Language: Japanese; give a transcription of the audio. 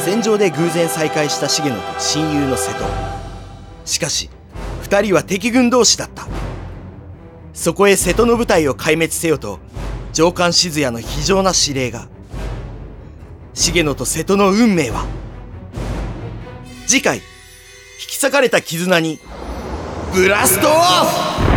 戦場で偶然再会した重野と親友の瀬戸。しかし2人は敵軍同士だった。そこへ瀬戸の部隊を壊滅せよと上官静也の非常な指令が。重野と瀬戸の運命は？次回引き裂かれた絆にブラストオフ!